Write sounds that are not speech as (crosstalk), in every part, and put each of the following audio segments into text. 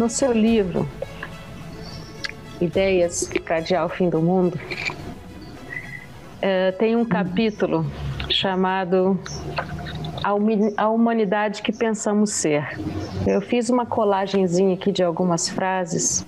No seu livro, Ideias para Adiar o Fim do Mundo, uh, tem um capítulo chamado a humanidade que pensamos ser. Eu fiz uma colagenzinha aqui de algumas frases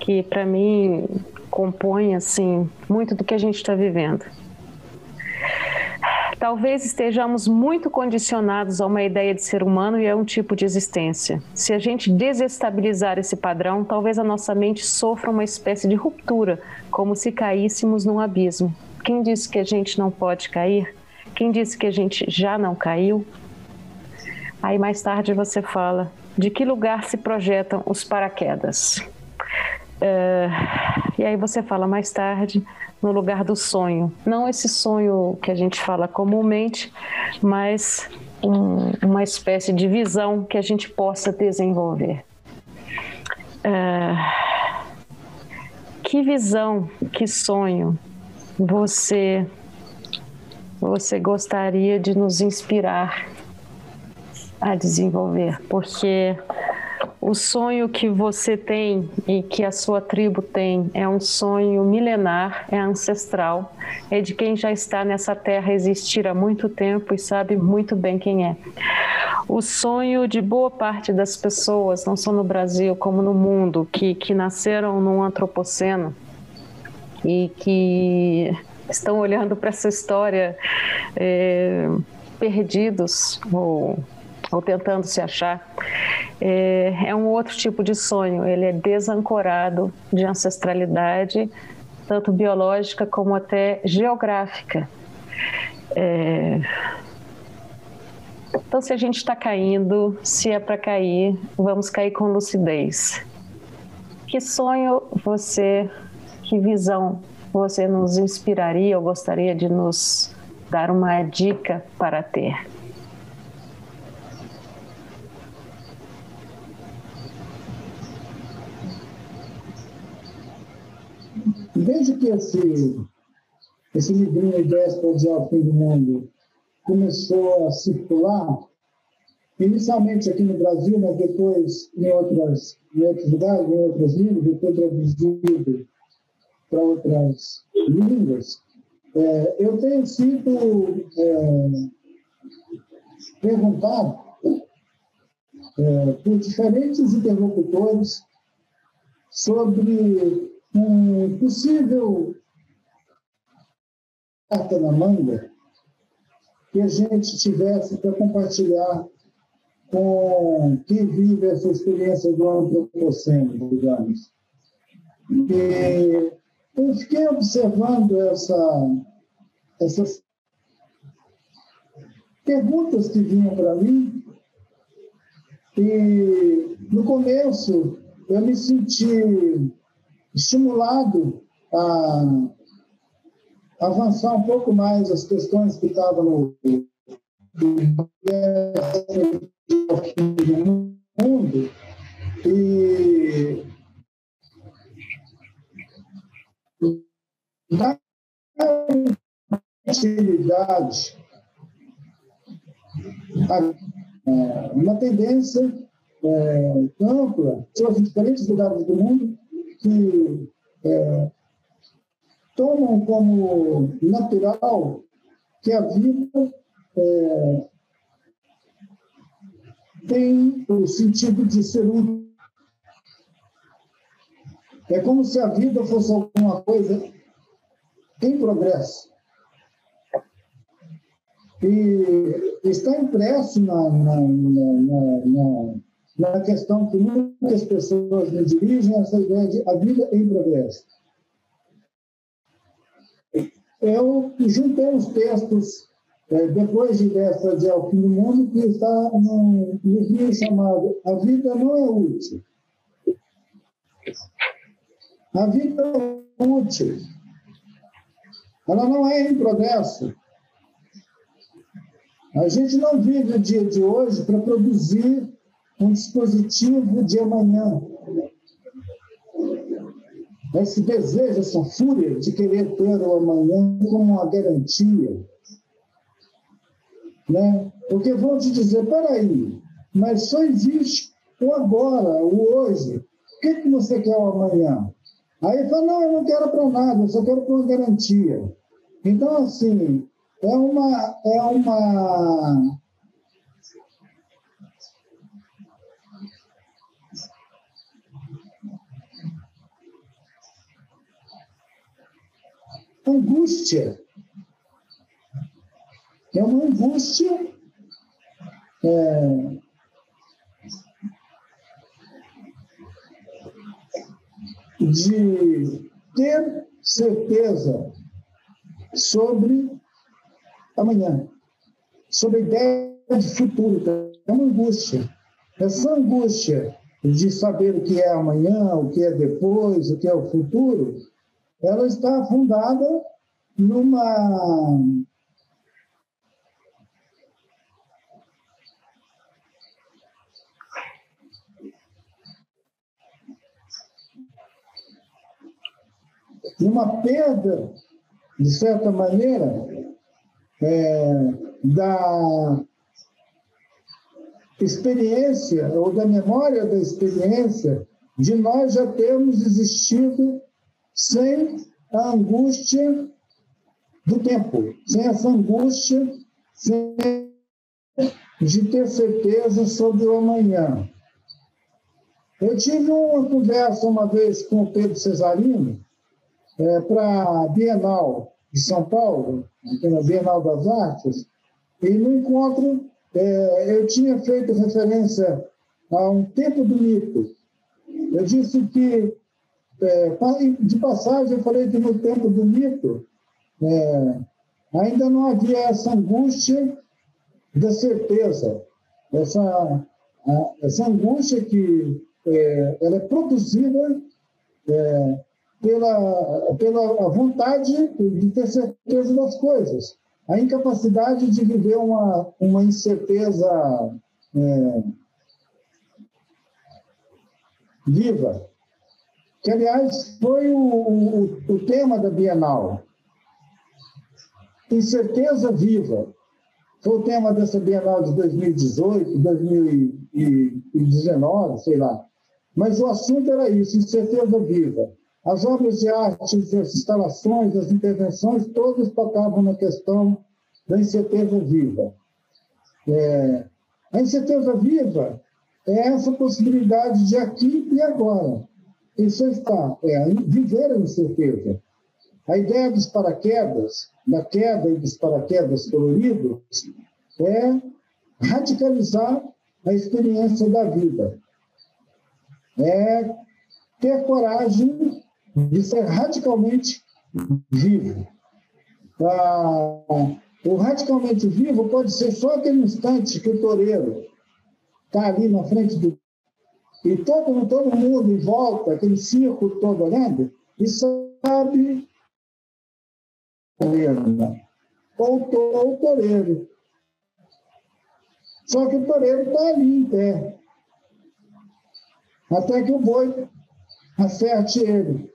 que, para mim, compõem assim muito do que a gente está vivendo. Talvez estejamos muito condicionados a uma ideia de ser humano e a um tipo de existência. Se a gente desestabilizar esse padrão, talvez a nossa mente sofra uma espécie de ruptura, como se caíssemos num abismo. Quem disse que a gente não pode cair? Quem disse que a gente já não caiu? Aí mais tarde você fala de que lugar se projetam os paraquedas. Uh, e aí você fala mais tarde no lugar do sonho. Não esse sonho que a gente fala comumente, mas um, uma espécie de visão que a gente possa desenvolver. Uh, que visão, que sonho você você gostaria de nos inspirar a desenvolver? Porque o sonho que você tem e que a sua tribo tem é um sonho milenar, é ancestral, é de quem já está nessa terra existir há muito tempo e sabe muito bem quem é. O sonho de boa parte das pessoas, não só no Brasil como no mundo, que, que nasceram num antropoceno e que estão olhando para essa história é, perdidos ou, ou tentando se achar. É, é um outro tipo de sonho, ele é desancorado de ancestralidade, tanto biológica como até geográfica. É... Então, se a gente está caindo, se é para cair, vamos cair com lucidez. Que sonho você, que visão você nos inspiraria ou gostaria de nos dar uma dica para ter? Desde que esse, esse livrinho Ideias para o Fim do Mundo começou a circular, inicialmente aqui no Brasil, mas depois em, outras, em outros lugares, em outras línguas, depois traduzido para outras línguas, é, eu tenho sido é, perguntado é, por diferentes interlocutores sobre um possível carta na manga que a gente tivesse para compartilhar com quem vive essa experiência do antropoceno, digamos. E eu fiquei observando essa, essas perguntas que vinham para mim e no começo eu me senti estimulado a avançar um pouco mais as questões que estavam no mundo e na atividade uma tendência é, ampla, em diferentes lugares do mundo, que é, tomam como natural que a vida é, tem o sentido de ser útil. É como se a vida fosse alguma coisa em progresso. E está impresso na, na, na, na na questão que muitas pessoas me dirigem essa ideia de a vida em progresso. Eu juntei os textos, é, depois de dessa de Ao Fim do Mundo, que está num livro chamado A Vida Não é Útil. A vida é útil. Ela não é em progresso. A gente não vive o dia de hoje para produzir um dispositivo de amanhã. Esse desejo, essa fúria de querer ter o amanhã como uma garantia. Né? Porque vão te dizer, peraí, mas só existe o agora, o hoje. O que, que você quer o amanhã? Aí fala, não, eu não quero para nada, eu só quero para uma garantia. Então, assim, é uma, é uma angústia. É uma angústia é, de ter certeza sobre amanhã, sobre a ideia de futuro. É uma angústia. Essa angústia de saber o que é amanhã, o que é depois, o que é o futuro, ela está fundada numa numa perda, de certa maneira, é, da experiência ou da memória da experiência de nós já termos existido sem a angústia do tempo, sem essa angústia sem de ter certeza sobre o amanhã. Eu tive uma conversa uma vez com o Pedro Cesarino é, para a Bienal de São Paulo, na Bienal das Artes, e no encontro é, eu tinha feito referência a um tempo do mito. Eu disse que é, de passagem, eu falei que no tempo do mito é, ainda não havia essa angústia da certeza, essa, a, essa angústia que é, ela é produzida é, pela, pela vontade de ter certeza das coisas, a incapacidade de viver uma, uma incerteza é, viva que, aliás, foi o, o, o tema da Bienal. Incerteza viva. Foi o tema dessa Bienal de 2018, 2019, sei lá. Mas o assunto era isso, incerteza viva. As obras de arte, as instalações, as intervenções, todas tocavam na questão da incerteza viva. É, a incerteza viva é essa possibilidade de aqui e agora. Isso está, é viver a incerteza. A ideia dos paraquedas, da queda e dos paraquedas coloridos, é radicalizar a experiência da vida. É ter coragem de ser radicalmente vivo. Ah, o radicalmente vivo pode ser só aquele instante que o toureiro está ali na frente do e todo, todo mundo em volta, aquele círculo todo olhando, e sabe ou o toureiro. Só que o toureiro está ali em pé. Até que o boi acerte ele.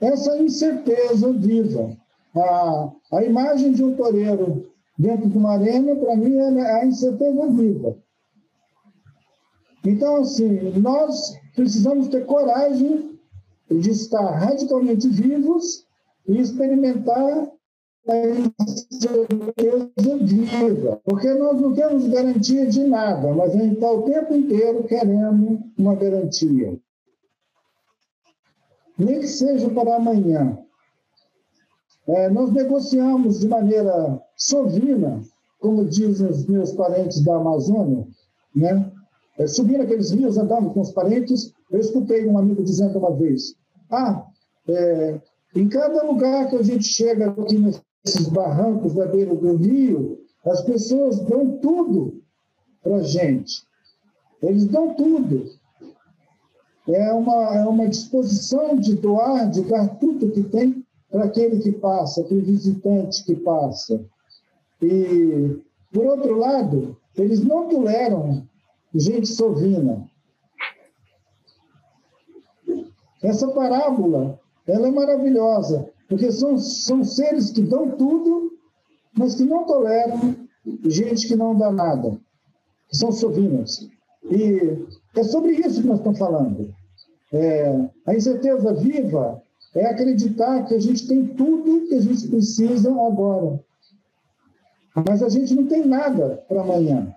Essa incerteza viva. A, a imagem de um toureiro dentro de uma arena, para mim, é a incerteza viva. Então, assim, nós precisamos ter coragem de estar radicalmente vivos e experimentar a certeza viva, porque nós não temos garantia de nada, mas a gente está o tempo inteiro querendo uma garantia. Nem que seja para amanhã. É, nós negociamos de maneira sovina, como dizem os meus parentes da Amazônia, né? É, subindo aqueles rios, andando com os parentes, eu escutei um amigo dizendo uma vez: Ah, é, em cada lugar que a gente chega aqui nesses barrancos da beira do rio, as pessoas dão tudo para a gente. Eles dão tudo. É uma, é uma disposição de doar, de dar tudo que tem para aquele que passa, para o visitante que passa. E, por outro lado, eles não toleram gente sovina. Essa parábola, ela é maravilhosa, porque são, são seres que dão tudo, mas que não toleram gente que não dá nada, são sovinas. E é sobre isso que nós estamos falando. É, a incerteza viva é acreditar que a gente tem tudo que a gente precisa agora. Mas a gente não tem nada para amanhã.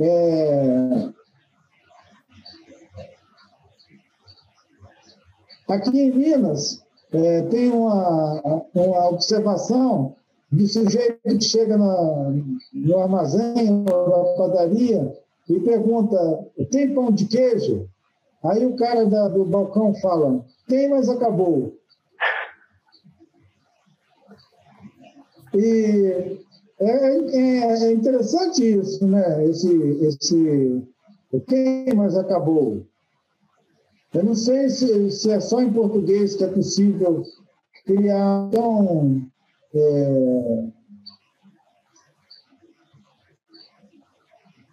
É... Aqui em Minas, é, tem uma, uma observação do sujeito que chega na, no armazém, na padaria, e pergunta: tem pão de queijo? Aí o cara da, do balcão fala: tem, mas acabou. E é, é, é interessante isso, né? Esse, esse tem, mas acabou. Eu não sei se, se é só em português que é possível criar tão é,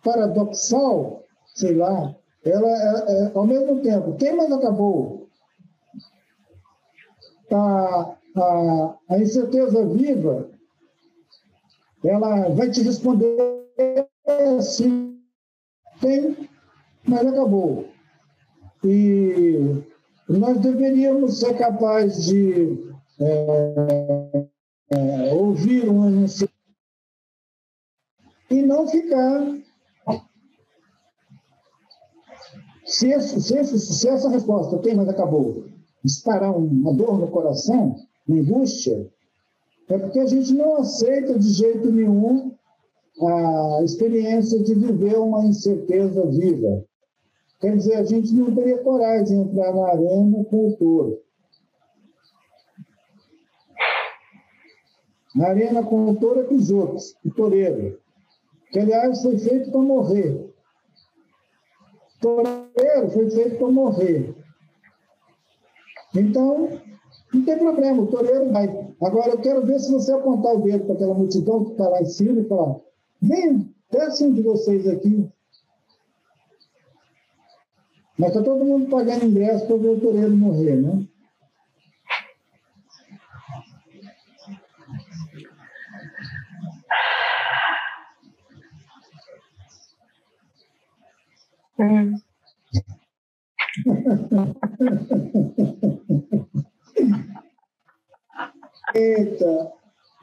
paradoxal, sei lá, ela é, é, ao mesmo tempo, tem, mas acabou. A, a, a incerteza viva, ela vai te responder assim, tem, mas acabou. E nós deveríamos ser capazes de é, é, ouvir um anúncio e não ficar Se, esse, se, esse, se essa resposta tem, mas acabou, disparar uma dor no coração, uma angústia, é porque a gente não aceita de jeito nenhum a experiência de viver uma incerteza viva. Quer dizer, a gente não teria coragem de entrar na arena com o touro. Na arena com o touro é com os outros, o toureiro, que aliás foi feito para morrer toureiro foi feito para morrer. Então, não tem problema, o toureiro vai. Agora, eu quero ver se você apontar o dedo para aquela multidão que está lá em cima e falar: vem, desce um de vocês aqui. Mas está todo mundo pagando ingresso para ver o toureiro morrer, né? Hum. (laughs) Eita,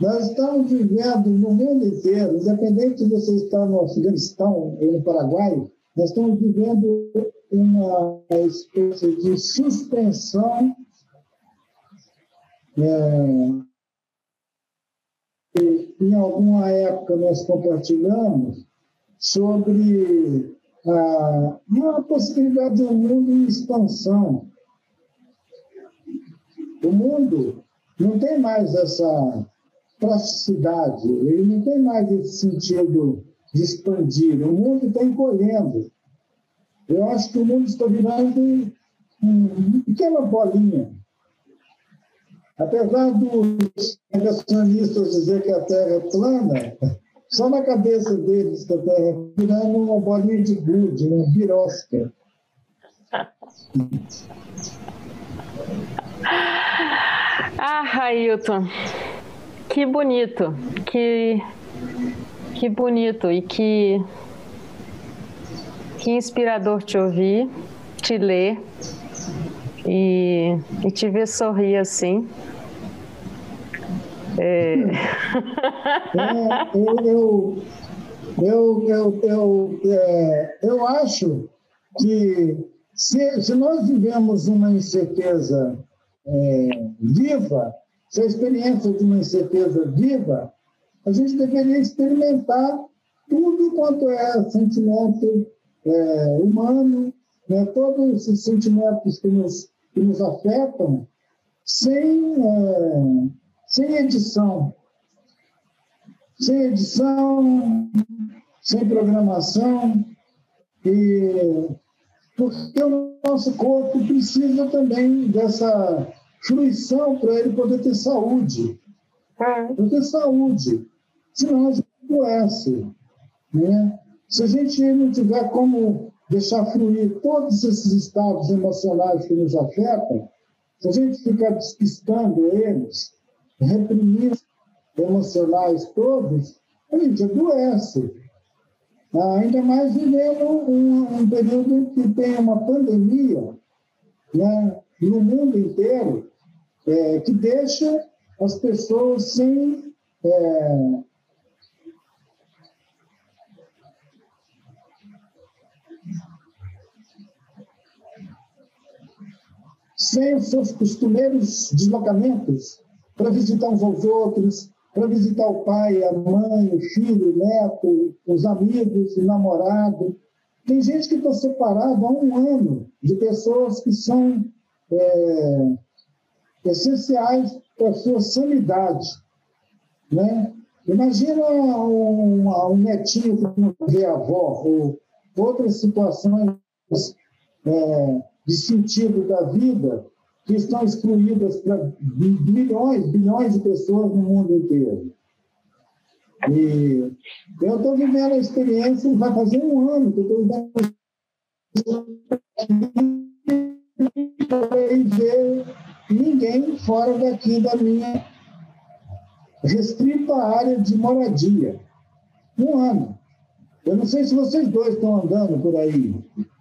nós estamos vivendo no mundo inteiro, independente de você estar no Afeganistão ou no Paraguai, nós estamos vivendo uma espécie de suspensão é, em alguma época nós compartilhamos sobre ah, uma possibilidade de um mundo em expansão. O mundo não tem mais essa plasticidade, ele não tem mais esse sentido de expandir. O mundo está encolhendo. Eu acho que o mundo está virando uma pequena bolinha. Apesar dos negacionistas dizer que a Terra é plana, só na cabeça deles que a Terra virando uma bolinha de gude, uma birosca. (laughs) Ah, Ailton, que bonito, que, que bonito e que, que inspirador te ouvir, te ler e, e te ver sorrir assim. É... é, eu, eu, eu, eu, é, eu acho que se, se nós vivemos uma incerteza é, viva, se a experiência de uma incerteza viva, a gente deveria experimentar tudo quanto é sentimento é, humano, né, todos esses sentimentos que nos, que nos afetam, sem, é, sem edição. Sem edição, sem programação, e porque o nosso corpo precisa também dessa fruição para ele poder ter saúde. Para ter saúde. Senão a gente adoece. Né? Se a gente não tiver como deixar fluir todos esses estados emocionais que nos afetam, se a gente ficar despistando eles, reprimindo emocionais todos, a gente adoece. ainda mais vivendo um, um período que tem uma pandemia né, no mundo inteiro, é, que deixa as pessoas sem é, sem os seus costumeiros deslocamentos para visitar uns aos outros, para visitar o pai, a mãe, o filho, o neto, os amigos, o namorado. Tem gente que está separado há um ano de pessoas que são é, essenciais para a sua sanidade. Né? Imagina um, um netinho que não vê a avó, ou outras situações é, de sentido da vida que estão excluídas para milhões, bilhões de pessoas no mundo inteiro. E eu estou vivendo a experiência, vai fazer um ano que eu estou vivendo e ver ninguém fora daqui da minha restrita área de moradia. Um ano. Eu não sei se vocês dois estão andando por aí,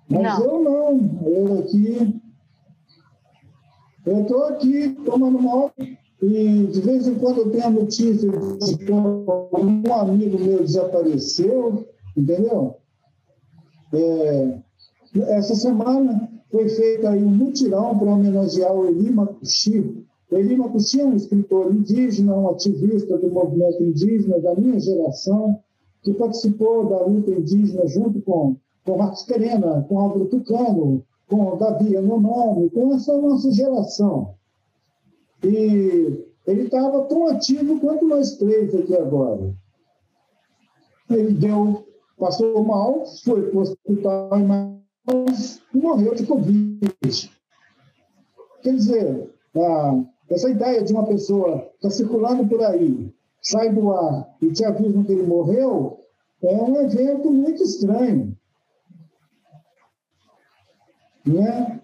mas não. eu não. Eu aqui. Eu estou aqui tomando moto e de vez em quando eu tenho a notícia de que um amigo meu desapareceu, entendeu? É, essa semana foi feito aí um mutirão para homenagear o Eli Makushi. O Eli Makushi é um escritor indígena, um ativista do movimento indígena da minha geração, que participou da luta indígena junto com, com Marcos Terena, com Álvaro Tucano, com Davi Anomami, com essa nossa geração. E ele estava tão ativo quanto nós três aqui agora. Ele deu, passou mal, foi para o hospital em morreu de Covid. Quer dizer, essa ideia de uma pessoa está circulando por aí, sai do ar e te avisam que ele morreu, é um evento muito estranho. Né?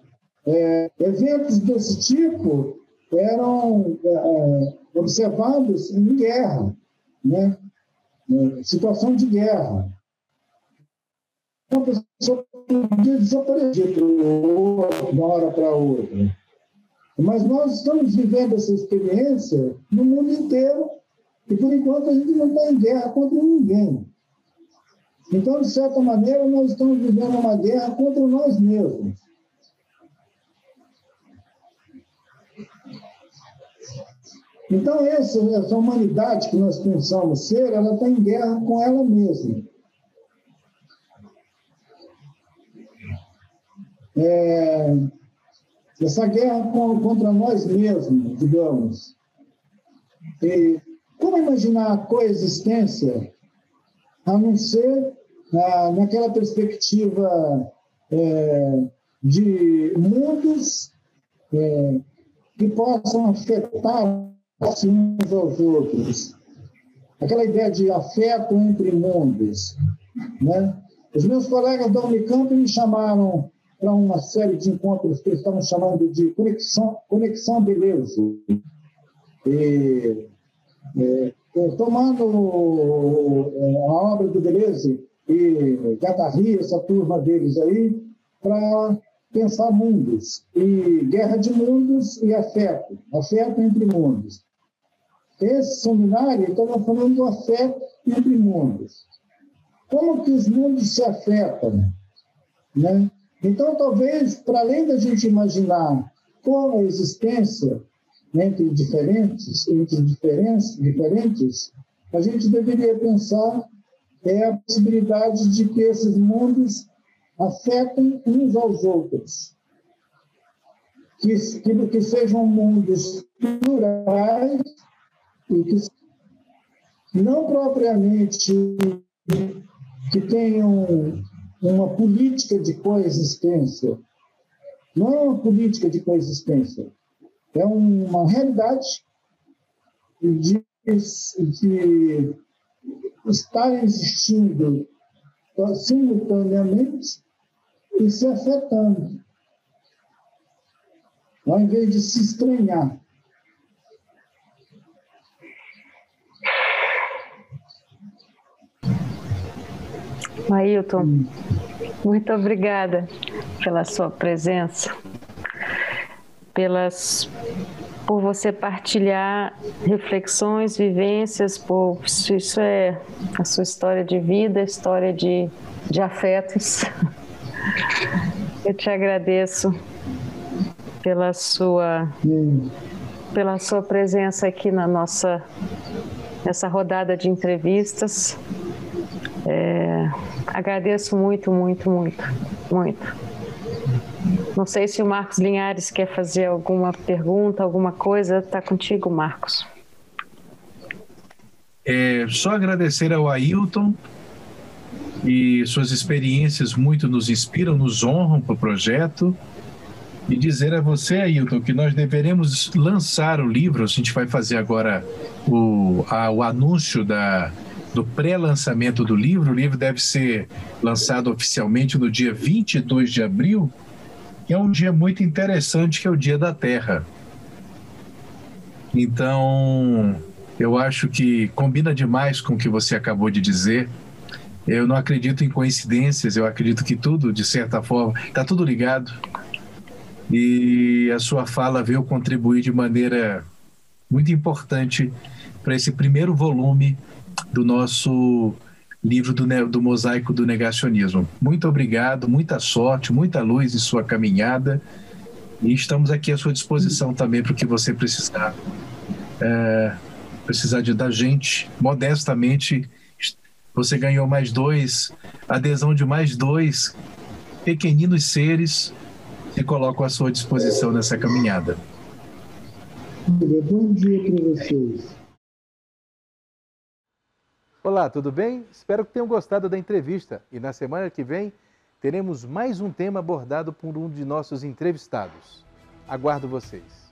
É, eventos desse tipo eram é, é observados em guerra, né? É, situação de guerra uma pessoa podia desaparecer de uma hora para outra. Mas nós estamos vivendo essa experiência no mundo inteiro e, por enquanto, a gente não está em guerra contra ninguém. Então, de certa maneira, nós estamos vivendo uma guerra contra nós mesmos. Então, essa, essa humanidade que nós pensamos ser, ela está em guerra com ela mesma. É, essa guerra contra nós mesmos, digamos. E como imaginar a coexistência a não ser ah, naquela perspectiva é, de mundos é, que possam afetar uns aos outros. Aquela ideia de afeto entre mundos. Né? Os meus colegas da Unicamp me chamaram para uma série de encontros que eles estavam chamando de Conexão, conexão Beleza. E, é, tomando é, a obra do Beleza e Gadarri, essa turma deles aí, para pensar mundos, e guerra de mundos e afeto, afeto entre mundos. Esse seminário estava falando do afeto entre mundos. Como que os mundos se afetam? Né? Então, talvez, para além da gente imaginar como a existência entre diferentes, entre diferentes, diferentes, a gente deveria pensar é a possibilidade de que esses mundos afetem uns aos outros. Que, que, que sejam mundos plurais e que não propriamente que tenham uma política de coexistência. Não é uma política de coexistência, é uma realidade de, de estar existindo simultaneamente e se afetando, ao invés de se estranhar. Ailton, muito obrigada pela sua presença, pelas por você partilhar reflexões, vivências, por isso é a sua história de vida, história de, de afetos. Eu te agradeço pela sua pela sua presença aqui na nossa nessa rodada de entrevistas. É, agradeço muito, muito, muito, muito. Não sei se o Marcos Linhares quer fazer alguma pergunta, alguma coisa. Está contigo, Marcos. É, só agradecer ao Ailton e suas experiências muito nos inspiram, nos honram para o projeto. E dizer a você, Ailton, que nós deveremos lançar o livro. A gente vai fazer agora o, a, o anúncio da, do pré-lançamento do livro. O livro deve ser lançado oficialmente no dia 22 de abril, que é um dia muito interessante, que é o Dia da Terra. Então, eu acho que combina demais com o que você acabou de dizer. Eu não acredito em coincidências, eu acredito que tudo, de certa forma, está tudo ligado. E a sua fala veio contribuir de maneira muito importante para esse primeiro volume do nosso livro do, do Mosaico do Negacionismo. Muito obrigado, muita sorte, muita luz em sua caminhada. E estamos aqui à sua disposição também para o que você precisar. É, precisar de, da gente, modestamente você ganhou mais dois, adesão de mais dois pequeninos seres que colocam à sua disposição nessa caminhada. Bom dia para vocês. Olá, tudo bem? Espero que tenham gostado da entrevista e na semana que vem teremos mais um tema abordado por um de nossos entrevistados. Aguardo vocês.